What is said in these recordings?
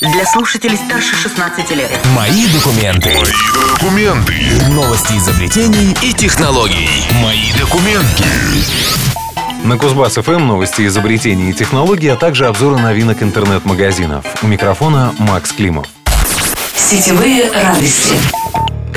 Для слушателей старше 16 лет. Мои документы. Мои документы. Новости изобретений и технологий. Мои документы. На Кузбасс ФМ новости изобретений и технологий, а также обзоры новинок интернет-магазинов. У микрофона Макс Климов. Сетевые радости.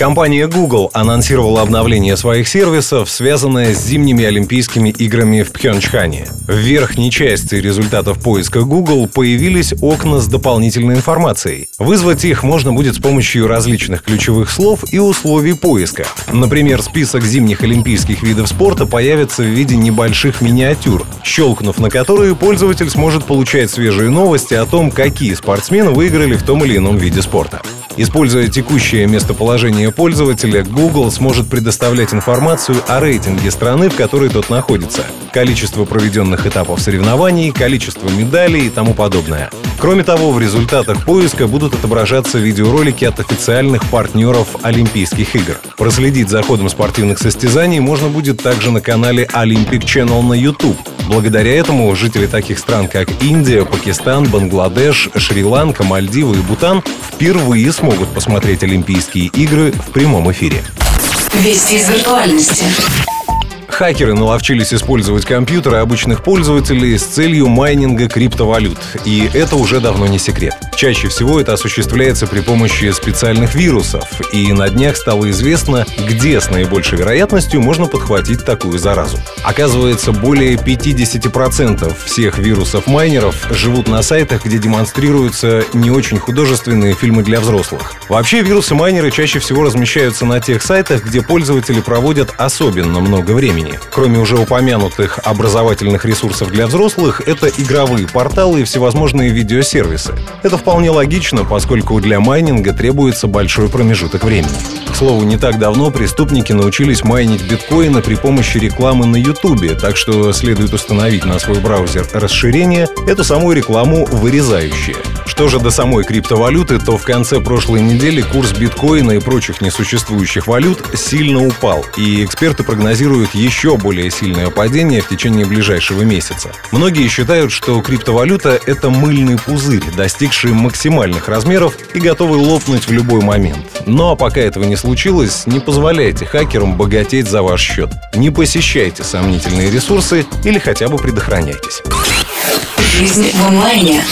Компания Google анонсировала обновление своих сервисов, связанное с зимними Олимпийскими играми в Пхенчхане. В верхней части результатов поиска Google появились окна с дополнительной информацией. Вызвать их можно будет с помощью различных ключевых слов и условий поиска. Например, список зимних олимпийских видов спорта появится в виде небольших миниатюр, щелкнув на которые пользователь сможет получать свежие новости о том, какие спортсмены выиграли в том или ином виде спорта. Используя текущее местоположение пользователя, Google сможет предоставлять информацию о рейтинге страны, в которой тот находится, количество проведенных этапов соревнований, количество медалей и тому подобное. Кроме того, в результатах поиска будут отображаться видеоролики от официальных партнеров Олимпийских игр. Проследить за ходом спортивных состязаний можно будет также на канале Olympic Channel на YouTube. Благодаря этому жители таких стран, как Индия, Пакистан, Бангладеш, Шри-Ланка, Мальдивы и Бутан впервые смогут посмотреть Олимпийские игры в прямом эфире. Вести из виртуальности. Хакеры наловчились использовать компьютеры обычных пользователей с целью майнинга криптовалют. И это уже давно не секрет. Чаще всего это осуществляется при помощи специальных вирусов. И на днях стало известно, где с наибольшей вероятностью можно подхватить такую заразу. Оказывается, более 50% всех вирусов-майнеров живут на сайтах, где демонстрируются не очень художественные фильмы для взрослых. Вообще, вирусы-майнеры чаще всего размещаются на тех сайтах, где пользователи проводят особенно много времени. Кроме уже упомянутых образовательных ресурсов для взрослых, это игровые порталы и всевозможные видеосервисы. Это вполне логично, поскольку для майнинга требуется большой промежуток времени. К слову, не так давно преступники научились майнить биткоины при помощи рекламы на Ютубе, так что следует установить на свой браузер расширение, эту самую рекламу вырезающее. Что же до самой криптовалюты, то в конце прошлой недели курс биткоина и прочих несуществующих валют сильно упал, и эксперты прогнозируют еще более сильное падение в течение ближайшего месяца. Многие считают, что криптовалюта — это мыльный пузырь, достигший максимальных размеров и готовый лопнуть в любой момент. Но пока этого не случилось, не позволяйте хакерам богатеть за ваш счет. Не посещайте сомнительные ресурсы или хотя бы предохраняйтесь. Жизнь в онлайне.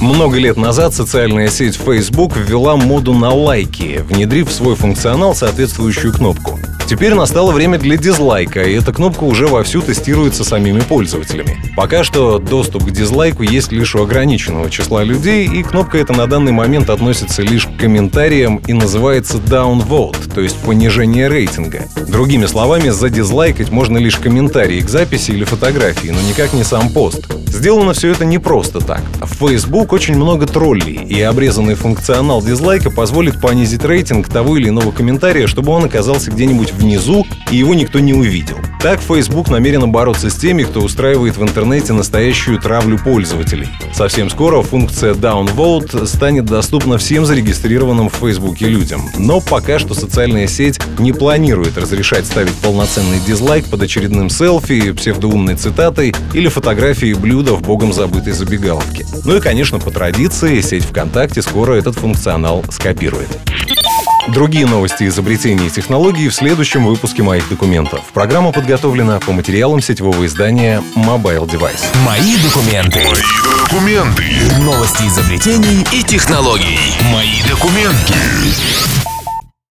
Много лет назад социальная сеть Facebook ввела моду на лайки, внедрив в свой функционал соответствующую кнопку. Теперь настало время для дизлайка, и эта кнопка уже вовсю тестируется самими пользователями. Пока что доступ к дизлайку есть лишь у ограниченного числа людей, и кнопка эта на данный момент относится лишь к комментариям и называется downvote, то есть понижение рейтинга. Другими словами, задизлайкать можно лишь комментарии к записи или фотографии, но никак не сам пост. Сделано все это не просто так. В Facebook очень много троллей, и обрезанный функционал дизлайка позволит понизить рейтинг того или иного комментария, чтобы он оказался где-нибудь внизу, и его никто не увидел. Так Facebook намерена бороться с теми, кто устраивает в интернете настоящую травлю пользователей. Совсем скоро функция Downvote станет доступна всем зарегистрированным в Facebook людям. Но пока что социальная сеть не планирует разрешать ставить полноценный дизлайк под очередным селфи, псевдоумной цитатой или фотографией блюда в богом забытой забегаловке. Ну и, конечно, по традиции, сеть ВКонтакте скоро этот функционал скопирует. Другие новости изобретений и технологий в следующем выпуске моих документов. Программа подготовлена по материалам сетевого издания Mobile Device. Мои документы. Мои документы. Новости изобретений И технологий. Мои документы.